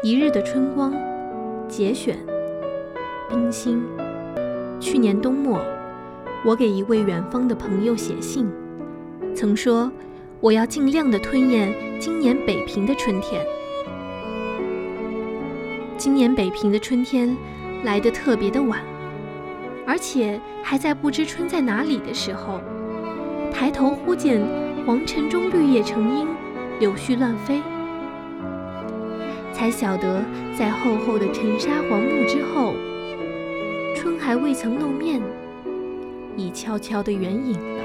一日的春光，节选，冰心。去年冬末，我给一位远方的朋友写信，曾说我要尽量的吞咽今年北平的春天。今年北平的春天来得特别的晚，而且还在不知春在哪里的时候，抬头忽见黄尘中绿叶成荫，柳絮乱飞。才晓得，在厚厚的尘沙黄木之后，春还未曾露面，已悄悄地远影了。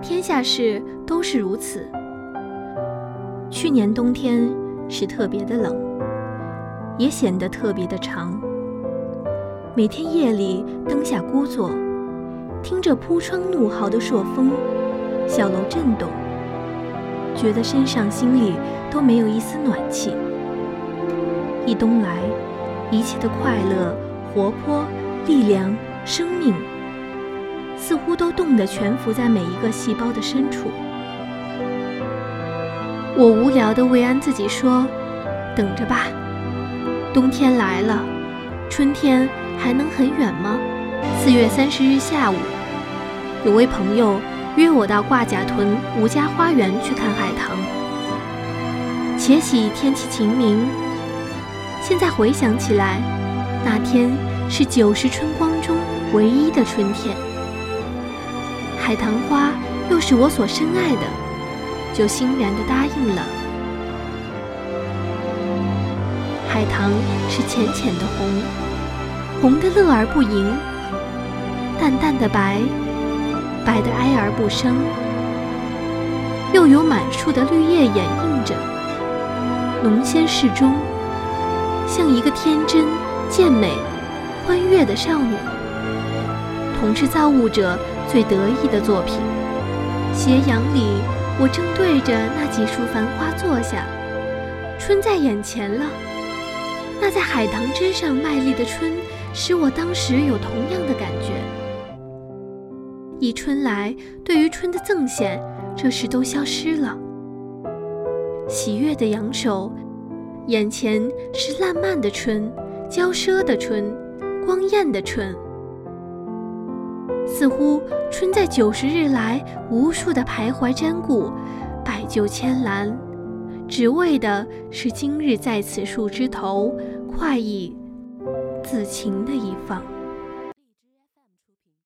天下事都是如此。去年冬天是特别的冷，也显得特别的长。每天夜里灯下孤坐，听着铺窗怒号的朔风，小楼震动。觉得身上心里都没有一丝暖气。一冬来，一切的快乐、活泼、力量、生命，似乎都冻得蜷伏在每一个细胞的深处。我无聊地慰安自己说：“等着吧，冬天来了，春天还能很远吗？”四月三十日下午，有位朋友。约我到挂甲屯吴家花园去看海棠。且喜天气晴明。现在回想起来，那天是九十春光中唯一的春天。海棠花又是我所深爱的，就欣然地答应了。海棠是浅浅的红，红的乐而不淫，淡淡的白。白的哀而不生，又有满树的绿叶掩映着，浓鲜适中，像一个天真、健美、欢悦的少女，同是造物者最得意的作品。斜阳里，我正对着那几束繁花坐下，春在眼前了。那在海棠枝上卖力的春，使我当时有同样的感以。春来，对于春的赠献，这时都消失了。喜悦的扬手，眼前是烂漫的春，娇奢的春，光艳的春。似乎春在九十日来，无数的徘徊瞻顾，百就千兰，只为的是今日在此树枝头，快意自情的一放。